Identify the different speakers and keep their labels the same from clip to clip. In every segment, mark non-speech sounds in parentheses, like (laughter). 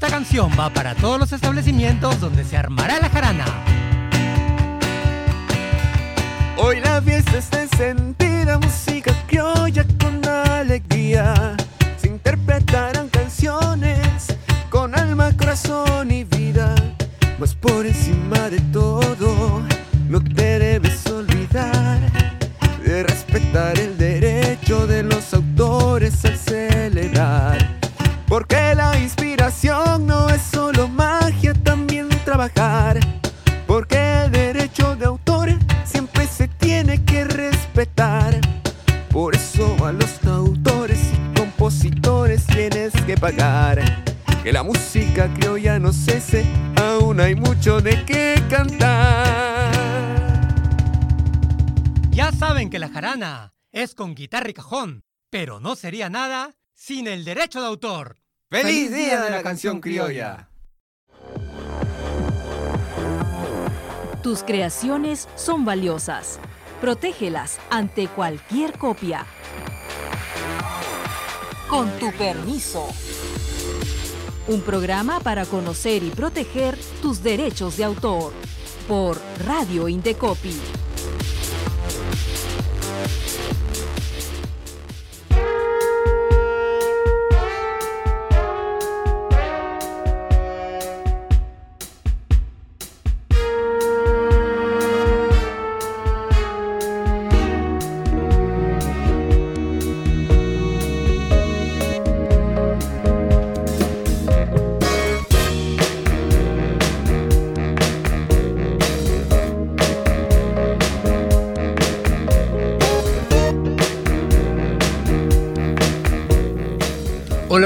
Speaker 1: Esta canción va para todos los establecimientos donde se armará la jarana.
Speaker 2: Hoy la fiesta es de sentida música criolla con alegría. Se interpretarán canciones con alma, corazón y vida. Pues por encima Que la música criolla no cese, aún hay mucho de qué cantar.
Speaker 1: Ya saben que la jarana es con guitarra y cajón, pero no sería nada sin el derecho de autor.
Speaker 2: ¡Feliz Día de la Canción Criolla!
Speaker 3: Tus creaciones son valiosas. Protégelas ante cualquier copia. Con tu permiso. Un programa para conocer y proteger tus derechos de autor. Por Radio Indecopi.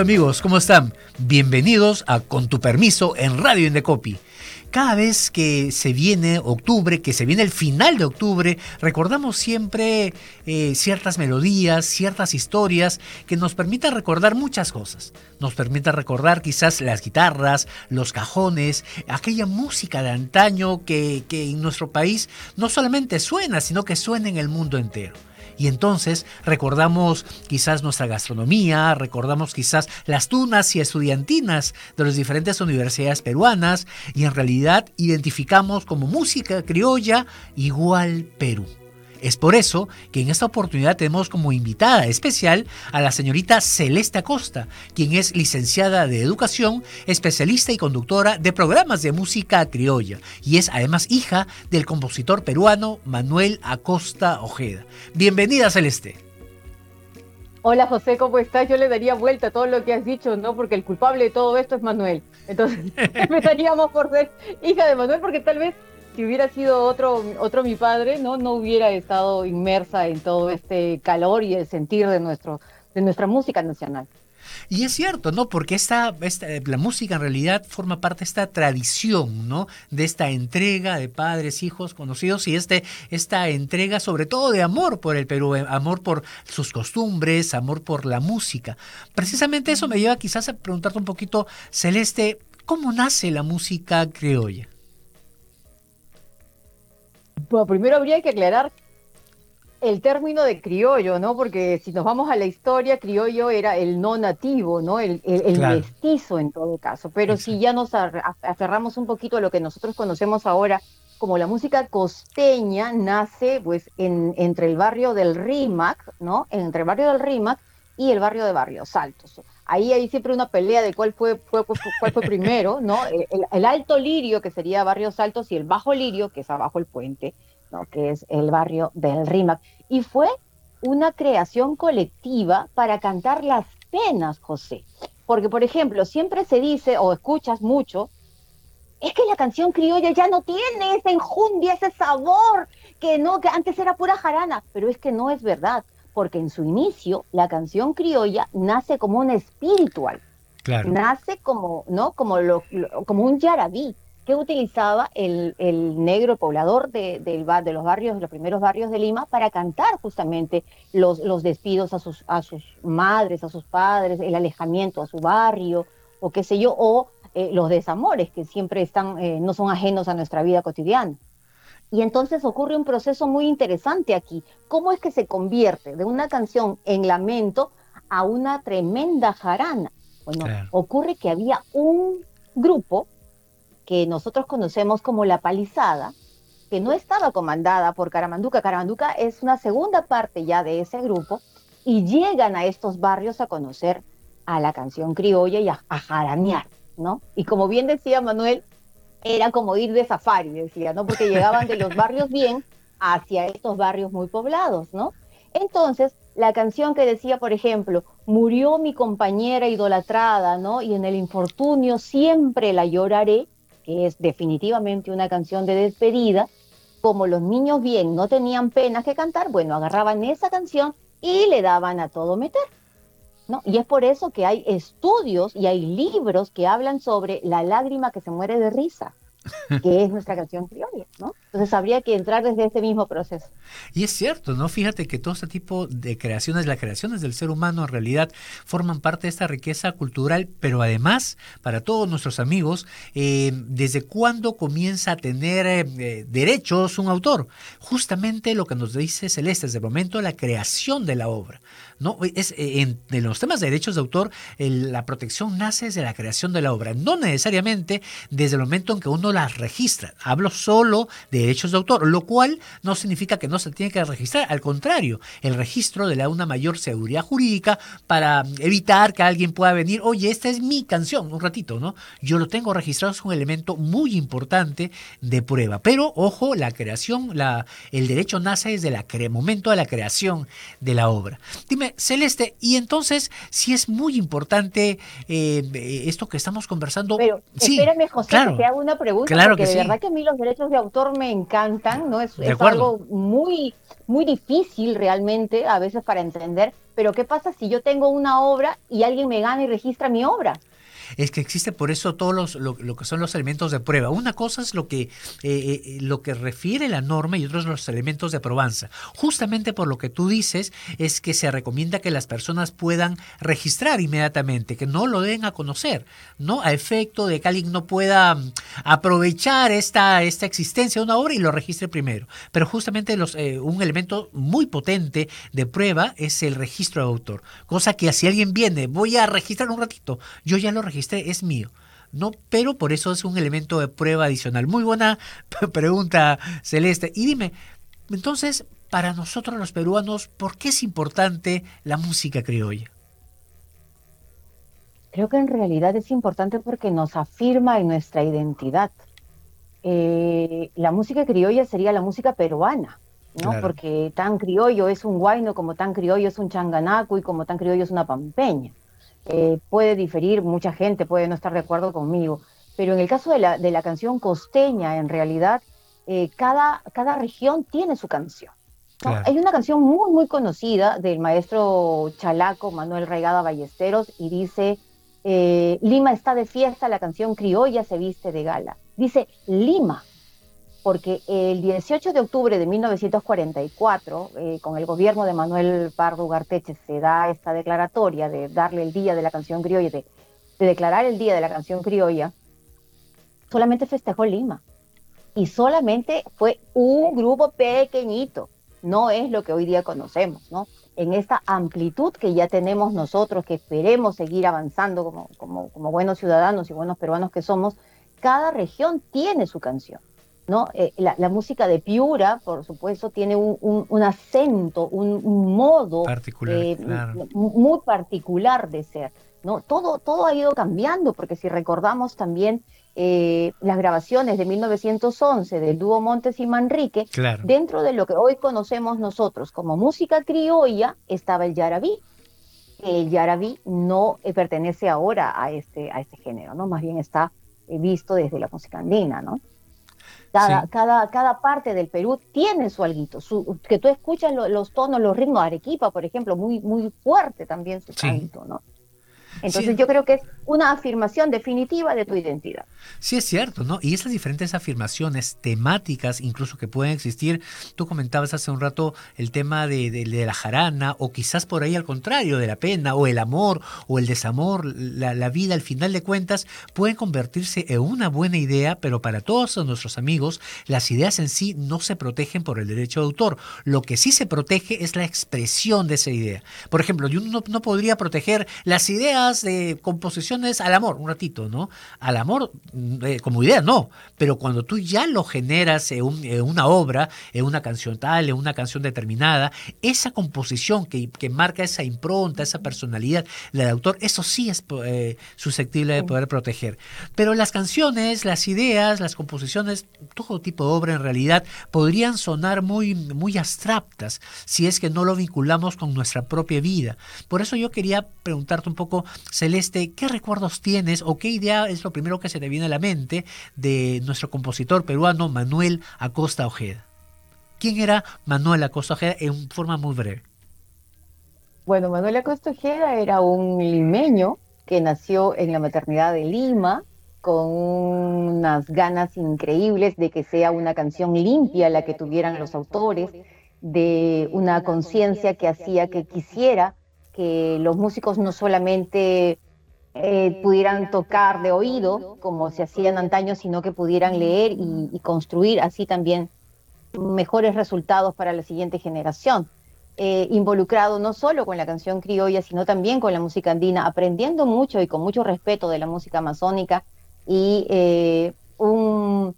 Speaker 4: Amigos, ¿cómo están? Bienvenidos a Con tu permiso en Radio Indecopi. Cada vez que se viene octubre, que se viene el final de octubre, recordamos siempre eh, ciertas melodías, ciertas historias que nos permitan recordar muchas cosas. Nos permita recordar quizás las guitarras, los cajones, aquella música de antaño que, que en nuestro país no solamente suena, sino que suena en el mundo entero. Y entonces recordamos quizás nuestra gastronomía, recordamos quizás las tunas y estudiantinas de las diferentes universidades peruanas y en realidad identificamos como música criolla igual Perú. Es por eso que en esta oportunidad tenemos como invitada especial a la señorita Celeste Acosta, quien es licenciada de Educación, especialista y conductora de programas de música criolla, y es además hija del compositor peruano Manuel Acosta Ojeda. Bienvenida Celeste.
Speaker 5: Hola José, ¿cómo estás? Yo le daría vuelta a todo lo que has dicho, ¿no? Porque el culpable de todo esto es Manuel. Entonces (laughs) empezaríamos por ser hija de Manuel, porque tal vez si hubiera sido otro, otro mi padre, ¿no? No hubiera estado inmersa en todo este calor y el sentir de, nuestro, de nuestra música nacional.
Speaker 4: Y es cierto, ¿no? Porque esta, esta, la música en realidad forma parte de esta tradición, ¿no? De esta entrega de padres, hijos, conocidos y este, esta entrega sobre todo de amor por el Perú, eh, amor por sus costumbres, amor por la música. Precisamente eso me lleva quizás a preguntarte un poquito, Celeste, ¿cómo nace la música criolla?
Speaker 5: Bueno, primero habría que aclarar el término de criollo, ¿no? Porque si nos vamos a la historia, criollo era el no nativo, ¿no? El, el, el claro. mestizo en todo caso. Pero Exacto. si ya nos aferramos un poquito a lo que nosotros conocemos ahora como la música costeña, nace pues en, entre el barrio del Rímac, ¿no? Entre el barrio del Rímac y el barrio de Barrios Altos. Ahí hay siempre una pelea de cuál fue, cuál fue primero, ¿no? (laughs) El, el, alto lirio, que sería Barrios Altos, y el bajo lirio, que es abajo el puente, ¿no? Que es el barrio del Rímac. Y fue una creación colectiva para cantar las penas, José. Porque, por ejemplo, siempre se dice, o escuchas mucho, es que la canción criolla ya no tiene esa enjundia, ese sabor, que no, que antes era pura jarana, pero es que no es verdad porque en su inicio la canción criolla nace como un espiritual, claro. nace como, ¿no? como, lo, lo, como un yarabí que utilizaba el, el negro poblador de, de, de, los barrios, los primeros barrios de Lima, para cantar justamente los, los despidos a sus, a sus madres, a sus padres, el alejamiento a su barrio, o qué sé yo, o eh, los desamores que siempre están, eh, no son ajenos a nuestra vida cotidiana. Y entonces ocurre un proceso muy interesante aquí. ¿Cómo es que se convierte de una canción en lamento a una tremenda jarana? Bueno, ocurre que había un grupo que nosotros conocemos como la palizada, que no estaba comandada por Caramanduca. Caramanduca es una segunda parte ya de ese grupo y llegan a estos barrios a conocer a la canción criolla y a, a jaranear, ¿no? Y como bien decía Manuel, era como ir de safari, decía, ¿no? Porque llegaban de los barrios bien hacia estos barrios muy poblados, ¿no? Entonces, la canción que decía, por ejemplo, murió mi compañera idolatrada, ¿no? Y en el infortunio siempre la lloraré, que es definitivamente una canción de despedida, como los niños bien no tenían pena que cantar, bueno, agarraban esa canción y le daban a todo meter. ¿No? Y es por eso que hay estudios y hay libros que hablan sobre la lágrima que se muere de risa que es nuestra canción criolla, ¿no? Entonces habría que entrar desde este mismo proceso.
Speaker 4: Y es cierto, ¿no? Fíjate que todo este tipo de creaciones, las creaciones del ser humano en realidad forman parte de esta riqueza cultural, pero además, para todos nuestros amigos, eh, ¿desde cuándo comienza a tener eh, derechos un autor? Justamente lo que nos dice Celeste, desde el momento de la creación de la obra. ¿no? Es, eh, en, los temas de derechos de autor, la protección nace desde la creación de la obra, no necesariamente desde el momento en que uno las registra. Hablo solo de derechos de autor, lo cual no significa que no se tiene que registrar. Al contrario, el registro le da una mayor seguridad jurídica para evitar que alguien pueda venir, oye, esta es mi canción, un ratito, ¿no? Yo lo tengo registrado, es un elemento muy importante de prueba. Pero, ojo, la creación, la, el derecho nace desde el momento de la creación de la obra. Dime, Celeste, y entonces, si es muy importante eh, esto que estamos conversando.
Speaker 5: Pero espérame, José, que te hago una pregunta, claro porque de verdad que a mí los derechos de autor me encantan, ¿no? Es, es algo muy, muy difícil realmente a veces para entender. Pero ¿qué pasa si yo tengo una obra y alguien me gana y registra mi obra?
Speaker 4: Es que existe por eso todos los, lo, que son los elementos de prueba. Una cosa es lo que, eh, eh, lo que refiere la norma y otros los elementos de probanza. Justamente por lo que tú dices es que se recomienda que las personas puedan registrar inmediatamente, que no lo den a conocer, ¿no? A efecto de que alguien no pueda mm, aprovechar esta, esta existencia de una obra y lo registre primero. Pero justamente los, eh, un elemento muy potente de prueba es el registro de autor. Cosa que si alguien viene, voy a registrar un ratito, yo ya lo registré es mío. No, pero por eso es un elemento de prueba adicional. Muy buena (laughs) pregunta, Celeste. Y dime, entonces, para nosotros los peruanos, ¿por qué es importante la música criolla?
Speaker 5: Creo que en realidad es importante porque nos afirma en nuestra identidad. Eh, la música criolla sería la música peruana, ¿no? Porque tan criollo es un guayno, como tan criollo es un changanaco y como tan criollo es una pampeña. Eh, puede diferir, mucha gente puede no estar de acuerdo conmigo, pero en el caso de la, de la canción costeña, en realidad, eh, cada, cada región tiene su canción. Hay una canción muy, muy conocida del maestro chalaco Manuel Regada Ballesteros y dice, eh, Lima está de fiesta, la canción criolla se viste de gala. Dice Lima, porque el 18 de octubre de 1944, eh, con el gobierno de Manuel Pardo Garteche, se da esta declaratoria de darle el Día de la Canción Criolla, de, declarar el Día de la Canción Criolla, solamente festejó Lima. Y solamente fue un grupo pequeñito, no es lo que hoy día conocemos, ¿no? En esta amplitud que ya tenemos nosotros, que esperemos seguir avanzando como, como, como buenos ciudadanos y buenos peruanos que somos, cada región tiene su canción ¿no? Eh, la, música de Piura, por supuesto, tiene un, acento, un, modo eh, muy particular de ser. ¿no? Todo, todo ha ido cambiando, porque si recordamos también eh, las grabaciones de 1911 del dúo Montes y Manrique, dentro de lo que hoy conocemos nosotros como música criolla estaba el yarabí. El yarabí no pertenece ahora a este, a este género, ¿no? más bien está visto desde la música andina, ¿no? Cada, cada, cada parte del Perú tiene su alguito, su, que tú escuchas los tonos, los ritmos, Arequipa, por ejemplo, muy, muy fuerte también su canto, ¿no? Entonces yo creo que es una afirmación definitiva de tu identidad.
Speaker 4: Sí, es cierto, ¿no? Y esas diferentes afirmaciones temáticas, incluso que pueden existir, tú comentabas hace un rato el tema de, la jarana, o quizás por ahí al contrario, de la pena, o el amor, o el desamor, la, vida, al final de cuentas, pueden convertirse en una buena idea, pero para todos nuestros amigos, las ideas en sí no se protegen por el derecho de autor. Lo que sí se protege es la expresión de esa idea. Por ejemplo, yo no podría proteger las ideas de composiciones al amor, un ratito, ¿no? Al amor mm, eh, como idea, no, pero cuando tú ya lo generas en, una obra, en una canción tal, en una canción determinada, esa composición que, marca esa impronta, esa personalidad del autor, eso sí es eh, susceptible de poder proteger. Pero las canciones, las ideas, las composiciones, todo tipo de obra en realidad podrían sonar muy, muy abstractas si es que no lo vinculamos con nuestra propia vida. Por eso yo quería preguntarte un poco, Celeste, ¿qué recuerdos tienes o qué idea es lo primero que se te viene a la mente de nuestro compositor peruano Manuel Acosta Ojeda? ¿Quién era Manuel Acosta Ojeda en forma muy breve?
Speaker 5: Bueno, Manuel Acosta Ojeda era un limeño que nació en la maternidad de Lima con unas ganas increíbles de que sea una canción limpia la que tuvieran los autores, de una conciencia que hacía que quisiera que los músicos no solamente eh, pudieran tocar de oído, como se hacían antaño, sino que pudieran leer y, construir así también mejores resultados para la siguiente generación. Eh, involucrado no solo con la canción criolla, sino también con la música andina, aprendiendo mucho y con mucho respeto de la música amazónica y eh, un,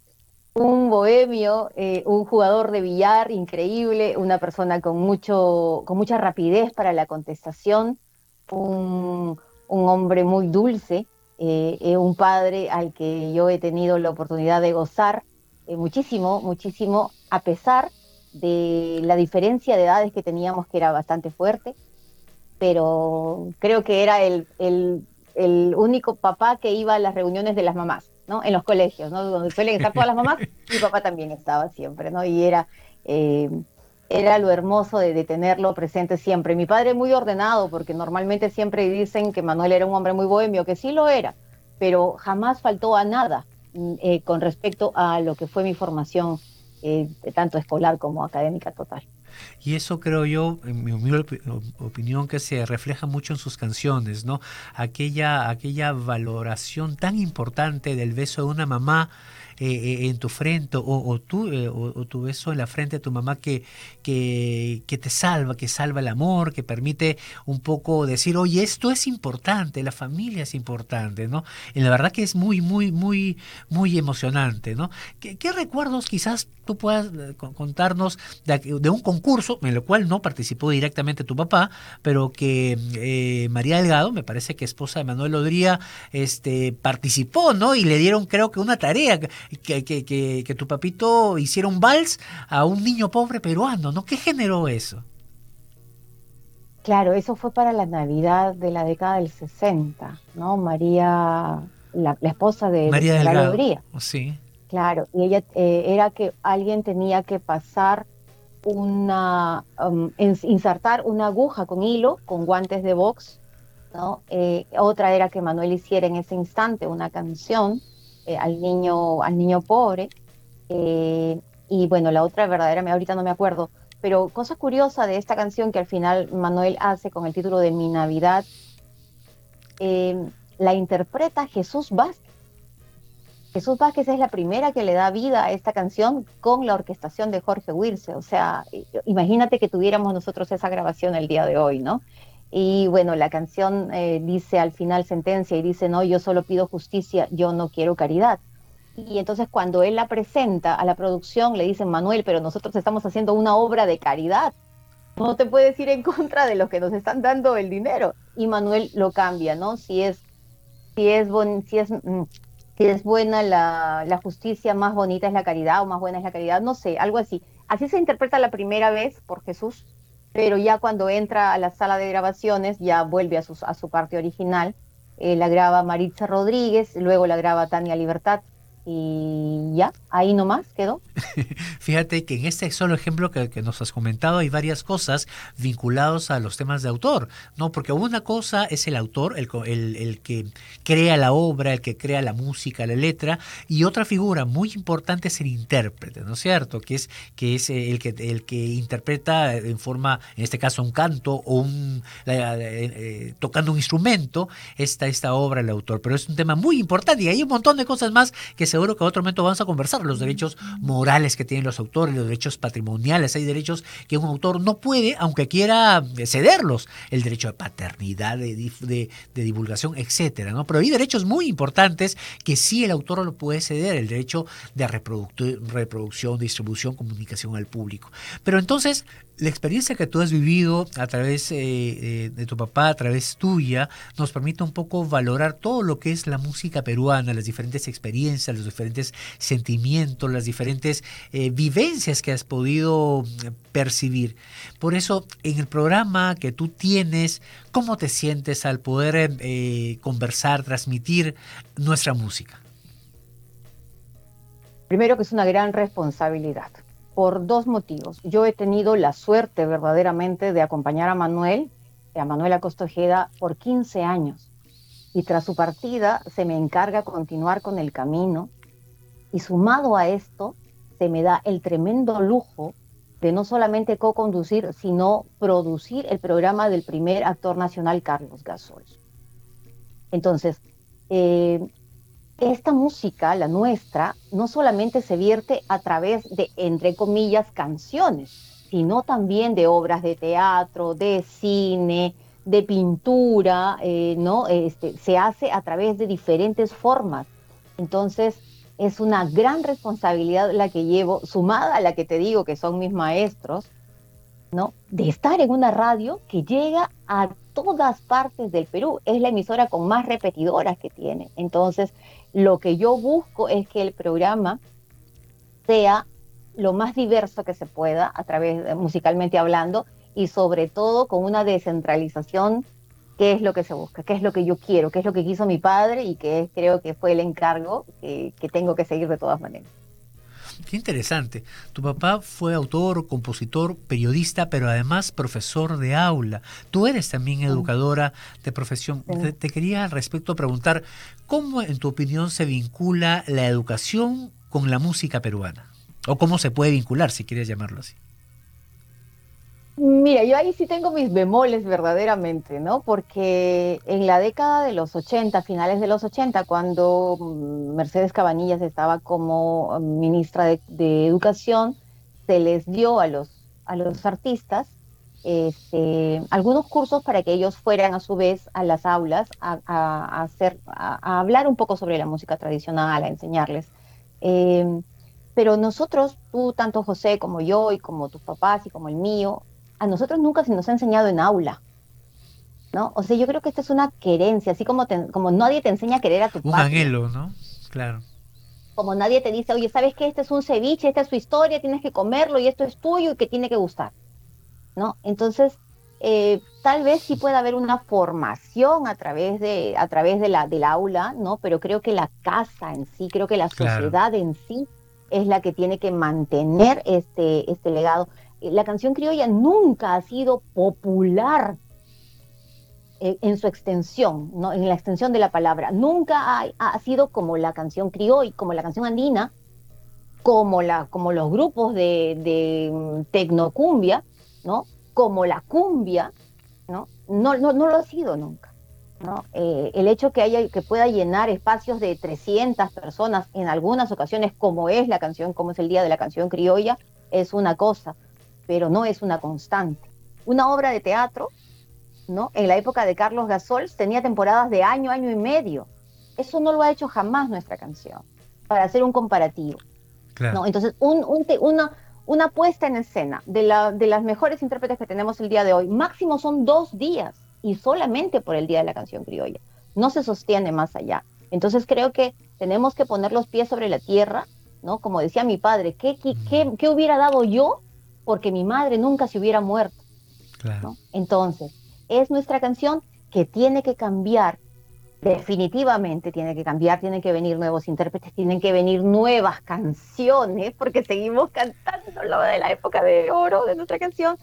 Speaker 5: bohemio, eh, un jugador de billar increíble, una persona con, mucho, con mucha rapidez para la contestación, un, hombre muy dulce, eh, un padre al que yo he tenido la oportunidad de gozar muchísimo, muchísimo, a pesar de la diferencia de edades que teníamos, que era bastante fuerte, pero creo que era el único papá que iba a las reuniones de las mamás, ¿no? En los colegios, ¿no? Donde suelen estar todas las mamás, (laughs) mi papá también estaba siempre, ¿no? Y era, eh, era lo hermoso de, tenerlo presente siempre. Mi padre muy ordenado, porque normalmente siempre dicen que Manuel era un hombre muy bohemio, que sí lo era, pero jamás faltó a nada mm, eh, con respecto a lo que fue mi formación, eh, tanto escolar como académica total.
Speaker 4: Y eso creo yo, en mi opinión, que se refleja mucho en sus canciones, ¿no? Aquella, aquella valoración tan importante del beso de una mamá eh, eh, en tu frente o, tú, eh, o, tu beso en la frente de tu mamá que, que, que, te salva, que salva el amor, que permite un poco decir, oye, esto es importante, la familia es importante, ¿no? Y la verdad que es muy, muy, muy, muy emocionante, ¿no? ¿Qué, recuerdos quizás tú puedas contarnos de, un concurso en el cual no participó directamente tu papá, pero que María Delgado, me parece que esposa de Manuel Lodría, este, participó, ¿no? Y le dieron creo que una tarea que, que, que, tu papito hiciera un vals a un niño pobre peruano, ¿no? ¿Qué generó eso?
Speaker 5: Claro, eso fue para la Navidad de la década del 60, ¿no? María, la, esposa de
Speaker 4: María
Speaker 5: la
Speaker 4: Alegría. Sí.
Speaker 5: Claro, y ella eh, era que alguien tenía que pasar una, um, insertar una aguja con hilo, con guantes de box, ¿no? Eh, otra era que Manuel hiciera en ese instante una canción eh, al, niño, al niño pobre. Eh, y bueno, la otra verdaderamente, ahorita no me acuerdo, pero cosa curiosa de esta canción que al final Manuel hace con el título de Mi Navidad, eh, la interpreta Jesús Vázquez. Jesús Vázquez es la primera que le da vida a esta canción con la orquestación de Jorge Wirce. O sea, imagínate que tuviéramos nosotros esa grabación el día de hoy, ¿no? Y bueno, la canción eh, dice al final sentencia y dice, no, yo solo pido justicia, yo no quiero caridad. Y entonces cuando él la presenta a la producción, le dicen, Manuel, pero nosotros estamos haciendo una obra de caridad. No te puedes ir en contra de los que nos están dando el dinero. Y Manuel lo cambia, ¿no? Si es, si es, si es, mm, si es buena la, la justicia, más bonita es la caridad o más buena es la caridad, no sé, algo así. Así se interpreta la primera vez por Jesús pero ya cuando entra a la sala de grabaciones ya vuelve a su, a su parte original. Eh, la graba Maritza Rodríguez, luego la graba Tania Libertad y ya, ahí nomás quedó. (laughs)
Speaker 4: Fíjate que en este solo ejemplo que, nos has comentado hay varias cosas vinculadas a los temas de autor, ¿no? Porque una cosa es el autor, el, el, que crea la obra, el que crea la música, la letra, y otra figura muy importante es el intérprete, ¿no es cierto? Que es, que es el, que, el que interpreta en forma, en este caso, un canto o un, eh, tocando un instrumento, esta, esta obra el autor. Pero es un tema muy importante y hay un montón de cosas más que se seguro que en otro momento vamos a conversar los derechos morales que tienen los autores, los derechos patrimoniales. Hay derechos que un autor no puede, aunque quiera cederlos. El derecho de paternidad, de, divulgación, etcétera, ¿no? Pero hay derechos muy importantes que sí el autor lo puede ceder, el derecho de reproducción, distribución, comunicación al público. Pero entonces, la experiencia que tú has vivido a través eh, eh, de tu papá, a través tuya, nos permite un poco valorar todo lo que es la música peruana, las diferentes experiencias, los diferentes sentimientos, las diferentes eh, vivencias que has podido percibir. Por eso, en el programa que tú tienes, ¿cómo te sientes al poder conversar, transmitir nuestra música?
Speaker 5: Primero que es una gran responsabilidad por dos motivos. Yo he tenido la suerte verdaderamente de acompañar a Manuel, a Manuel Acosta Ojeda, por 15 años. Y tras su partida se me encarga continuar con el camino. Y sumado a esto, se me da el tremendo lujo de no solamente co-conducir, sino producir el programa del primer actor nacional, Carlos Gasol. Entonces, eh, esta música, la nuestra, no solamente se vierte a través de, entre comillas, canciones, sino también de obras de teatro, de cine, de pintura, eh, ¿no? Este, se hace a través de diferentes formas. Entonces, es una gran responsabilidad la que llevo, sumada a la que te digo que son mis maestros, ¿no? De estar en una radio que llega a todas partes del Perú. Es la emisora con más repetidoras que tiene. Entonces, lo que yo busco es que el programa sea lo más diverso que se pueda, a través musicalmente hablando, y sobre todo con una descentralización, que es lo que se busca, qué es lo que yo quiero, qué es lo que quiso mi padre y que creo que fue el encargo que tengo que seguir de todas maneras.
Speaker 4: Qué interesante. Tu papá fue autor, compositor, periodista, pero además profesor de aula. Tú eres también educadora de profesión. Te, quería al respecto preguntar, ¿cómo en tu opinión se vincula la educación con la música peruana? ¿O cómo se puede vincular, si quieres llamarlo así?
Speaker 5: Mira, yo ahí sí tengo mis bemoles verdaderamente, ¿no? Porque en la década de los 80, finales de los 80, cuando Mercedes Cabanillas estaba como ministra de, Educación, se les dio a los, a los artistas este, algunos cursos para que ellos fueran a su vez a las aulas a, hacer, a, hablar un poco sobre la música tradicional, a enseñarles. Em, pero nosotros, tú, tanto José como yo y como tus papás y como el mío, a nosotros nunca se nos ha enseñado en aula. ¿no? O sea, yo creo que esta es una querencia, así como, como nadie te enseña a querer a tu
Speaker 4: Un anhelo, ¿no? Claro.
Speaker 5: Como nadie te dice, oye, ¿sabes qué? Este es un ceviche, esta es su historia, tienes que comerlo y esto es tuyo y que tiene que gustar, ¿no? Entonces, eh, tal vez sí pueda haber una formación a través de a través de la del aula, ¿no? Pero creo que la casa en sí, creo que la sociedad en sí es la que tiene que mantener este este legado la canción criolla nunca ha sido popular eh, en su extensión, ¿no? en la extensión de la palabra. Nunca ha, sido como la canción criolla, como la canción andina, como, la, como los grupos de, de mm, tecnocumbia, ¿no? como la cumbia, ¿no? No, no, no lo ha sido nunca. ¿no? Eh, el hecho que, haya, que pueda llenar espacios de 300 personas en algunas ocasiones, como es la canción, como es el Día de la Canción Criolla, es una cosa pero no es una constante. Una obra de teatro, ¿no? En la época de Carlos Gasol tenía temporadas de año, año y medio. Eso no lo ha hecho jamás nuestra canción, para hacer un comparativo. ¿no? Entonces, una, una puesta en escena de, la, de las mejores intérpretes que tenemos el día de hoy, máximo son dos días y solamente por el Día de la Canción Criolla. No se sostiene más allá. Entonces creo que tenemos que poner los pies sobre la tierra, ¿no? Como decía mi padre, ¿qué, qué, qué hubiera dado yo porque mi madre nunca se hubiera muerto. Entonces, es nuestra canción que tiene que cambiar, definitivamente tiene que cambiar, tienen que venir nuevos intérpretes, tienen que venir nuevas canciones, porque seguimos cantando lo de la época de oro de nuestra canción,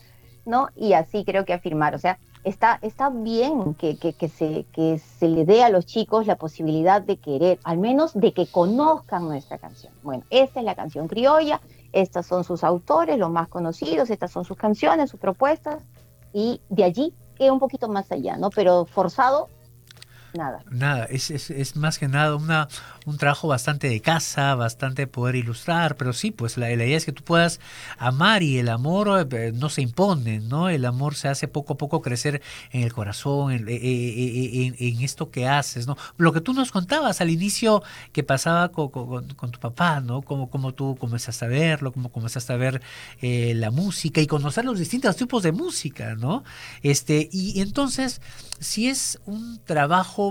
Speaker 5: ¿no? Y así creo que afirmar, o sea, está, está bien que, que, se, que se le dé a los chicos la posibilidad de querer, al menos de que conozcan nuestra canción. Bueno, esta es la canción criolla, estos son sus autores, los más conocidos, estas son sus canciones, sus propuestas, y de allí que un poquito más allá, ¿no? Pero forzado nada.
Speaker 4: Nada, es, es, es, más que nada una, un trabajo bastante de casa, bastante poder ilustrar, pero sí, pues la, idea es que tú puedas amar y el amor eh, no se impone, ¿no? El amor se hace poco a poco crecer en el corazón, en, en, esto que haces, ¿no? Lo que tú nos contabas al inicio que pasaba con, con, tu papá, ¿no? Como, como tú comenzaste a verlo, como comenzaste a ver eh, la música y conocer los distintos tipos de música, ¿no? Este, y entonces, si es un trabajo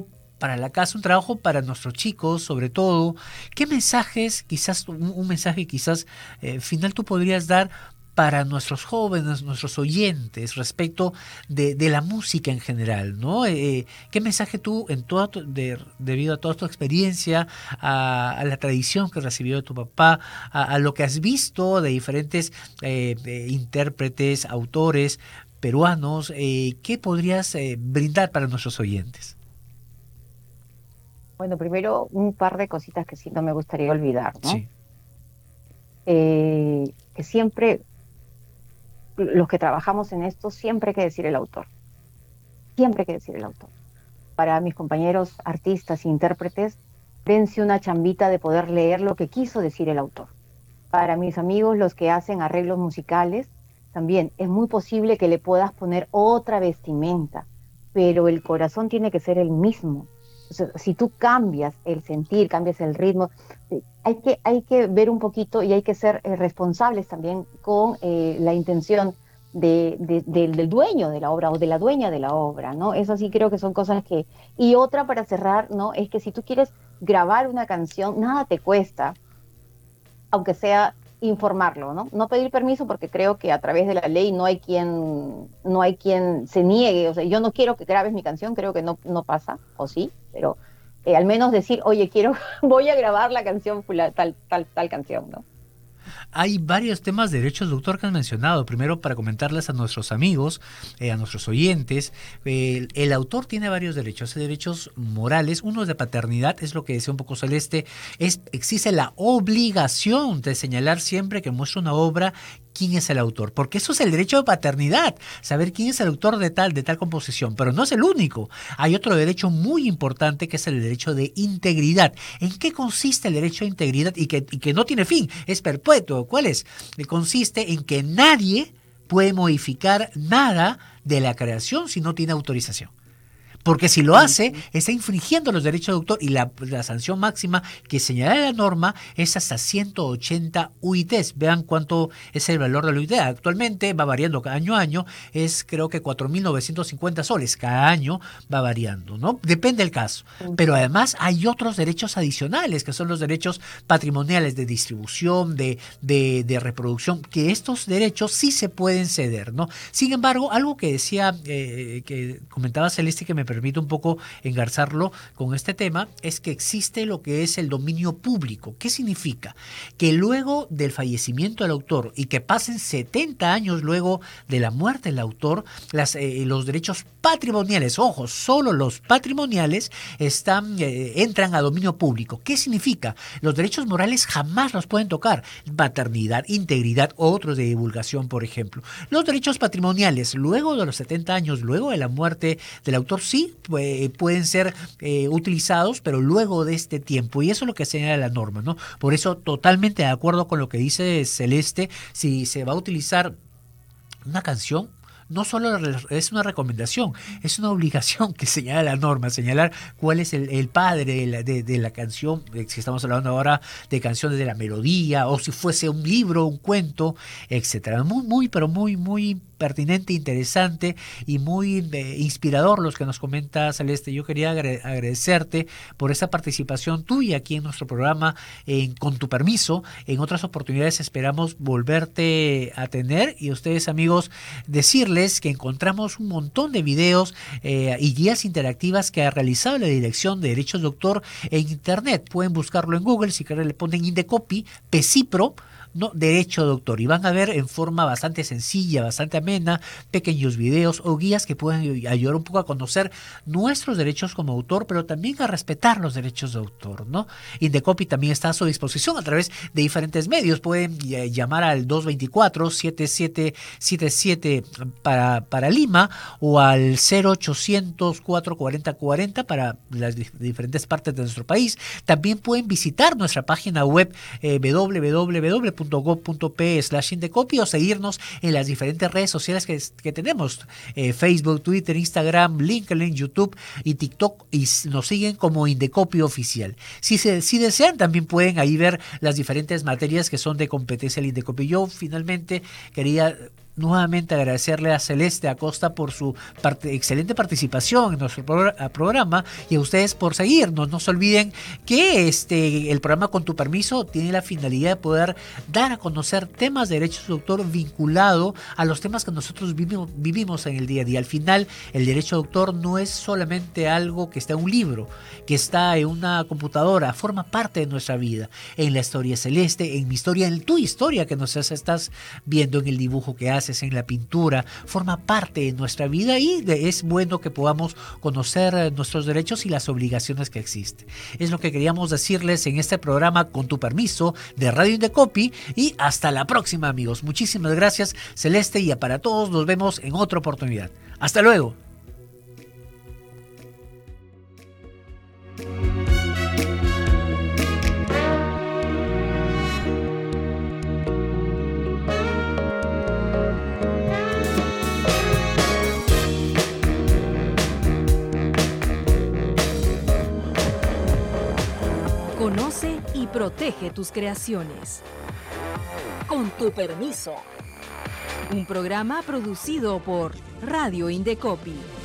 Speaker 4: para la casa, un trabajo para nuestros chicos, sobre todo. ¿Qué mensajes, quizás un, mensaje quizás eh, final tú podrías dar para nuestros jóvenes, nuestros oyentes, respecto de, la música en general, ¿no? Eh, ¿Qué mensaje tú, en toda debido a toda tu experiencia, a, la tradición que recibió de tu papá, a, lo que has visto de diferentes eh, intérpretes, autores peruanos, qué podrías brindar para nuestros oyentes?
Speaker 5: Bueno, primero un par de cositas que sí no me gustaría olvidar, ¿no? Eh, que siempre, los que trabajamos en esto, siempre hay que decir el autor. Siempre hay que decir el autor. Para mis compañeros artistas e intérpretes, dense una chambita de poder leer lo que quiso decir el autor. Para mis amigos, los que hacen arreglos musicales, también es muy posible que le puedas poner otra vestimenta, pero el corazón tiene que ser el mismo si tú cambias el sentir, cambias el ritmo, eh, hay que, hay que ver un poquito y hay que ser eh, responsables también con eh, la intención de, del dueño de la obra o de la dueña de la obra, ¿no? Eso sí creo que son cosas que... Y otra para cerrar, ¿no? Es que si tú quieres grabar una canción, nada te cuesta, aunque sea informarlo, ¿no? No pedir permiso porque creo que a través de la ley no hay quien, no hay quien se niegue, o sea, yo no quiero que grabes mi canción, creo que no, no pasa, o sí, pero eh, al menos decir, oye, quiero, (laughs) voy a grabar la canción, tal, tal, tal canción, ¿no?
Speaker 4: Hay varios temas de derechos de autor que han mencionado. Primero, para comentarles a nuestros amigos, eh, a nuestros oyentes, el, autor tiene varios derechos, derechos morales. Uno es de paternidad, es lo que decía un poco Celeste, es, existe la obligación de señalar siempre que muestra una obra quién es el autor, porque eso es el derecho de paternidad, saber quién es el autor de tal, de tal composición, pero no es el único. Hay otro derecho muy importante que es el derecho de integridad. ¿En qué consiste el derecho de integridad y que, y que no tiene fin? Es perpetuo. ¿Cuál es? Consiste en que nadie puede modificar nada de la creación si no tiene autorización. Porque si lo hace, está infringiendo los derechos de autor y la, sanción máxima que señala la norma es hasta 180 UITs. Vean cuánto es el valor de la UIT. Actualmente va variando año a año, es creo que 4.950 soles. Cada año va variando, ¿no? Depende del caso. Pero además hay otros derechos adicionales, que son los derechos patrimoniales de distribución, de, de, reproducción, que estos derechos sí se pueden ceder, ¿no? Sin embargo, algo que decía, eh, que comentaba Celeste que me permite un poco engarzarlo con este tema, es que existe lo que es el dominio público. ¿Qué significa? Que luego del fallecimiento del autor y que pasen 70 años luego de la muerte del autor, eh, los derechos patrimoniales, ojo, solo los patrimoniales están, eh, entran a dominio público. ¿Qué significa? Los derechos morales jamás los pueden tocar. Maternidad, integridad, otros de divulgación, por ejemplo. Los derechos patrimoniales, luego de los 70 años, luego de la muerte del autor, sí pueden ser eh, utilizados, pero luego de este tiempo. Y eso es lo que señala la norma, ¿no? Por eso, totalmente de acuerdo con lo que dice Celeste, si se va a utilizar una canción, no solo es una recomendación, es una obligación que señala la norma, señalar cuál es el, padre de la, de la, canción, eh, si estamos hablando ahora de canciones de la melodía, o si fuese un libro, un cuento, etcétera. Muy, muy, pero muy, muy pertinente, interesante y muy eh, inspirador los que nos comenta Celeste. Yo quería agradecerte por esa participación tuya aquí en nuestro programa, con tu permiso. En otras oportunidades esperamos volverte a tener y ustedes amigos decirles que encontramos un montón de videos eh, y guías interactivas que ha realizado la Dirección de Derechos de en Internet. Pueden buscarlo en Google, si quieren le ponen Indecopy, Pesipro, no, derecho de autor. Y van a ver en forma bastante sencilla, bastante amena, pequeños videos o guías que pueden ayudar un poco a conocer nuestros derechos como autor, pero también a respetar los derechos de autor, ¿no? Indecopy también está a su disposición a través de diferentes medios. Pueden eh, llamar al 224-7777 para, para Lima o al 0800 440 40 para las diferentes partes de nuestro país. También pueden visitar nuestra página web eh, www.gov.p slash indecopy o seguirnos en las diferentes redes sociales que, tenemos, eh, Facebook, Twitter, Instagram, LinkedIn, YouTube y TikTok y nos siguen como Indecopy oficial. Si, se, si desean también pueden ahí ver las diferentes materias que son de competencia del Indecopy. Yo finalmente quería nuevamente agradecerle a Celeste Acosta por su excelente participación en nuestro programa y a ustedes por seguirnos. No se olviden que este, el programa Con tu permiso tiene la finalidad de poder dar a conocer temas de derechos de autor vinculado a los temas que nosotros vivimos, vivimos en el día a día. Al final, el derecho de autor no es solamente algo que está en un libro, que está en una computadora, forma parte de nuestra vida, en la historia celeste, en mi historia, en tu historia que nos estás viendo en el dibujo que haces en la pintura, forma parte de nuestra vida y es bueno que podamos conocer eh, nuestros derechos y las obligaciones que existen. Es lo que queríamos decirles en este programa con tu permiso de Radio Indecopy y hasta la próxima amigos. Muchísimas gracias Celeste y para todos nos vemos en otra oportunidad. Hasta luego.
Speaker 3: Protege tus creaciones. Con tu permiso. Un programa producido por Radio Indecopy.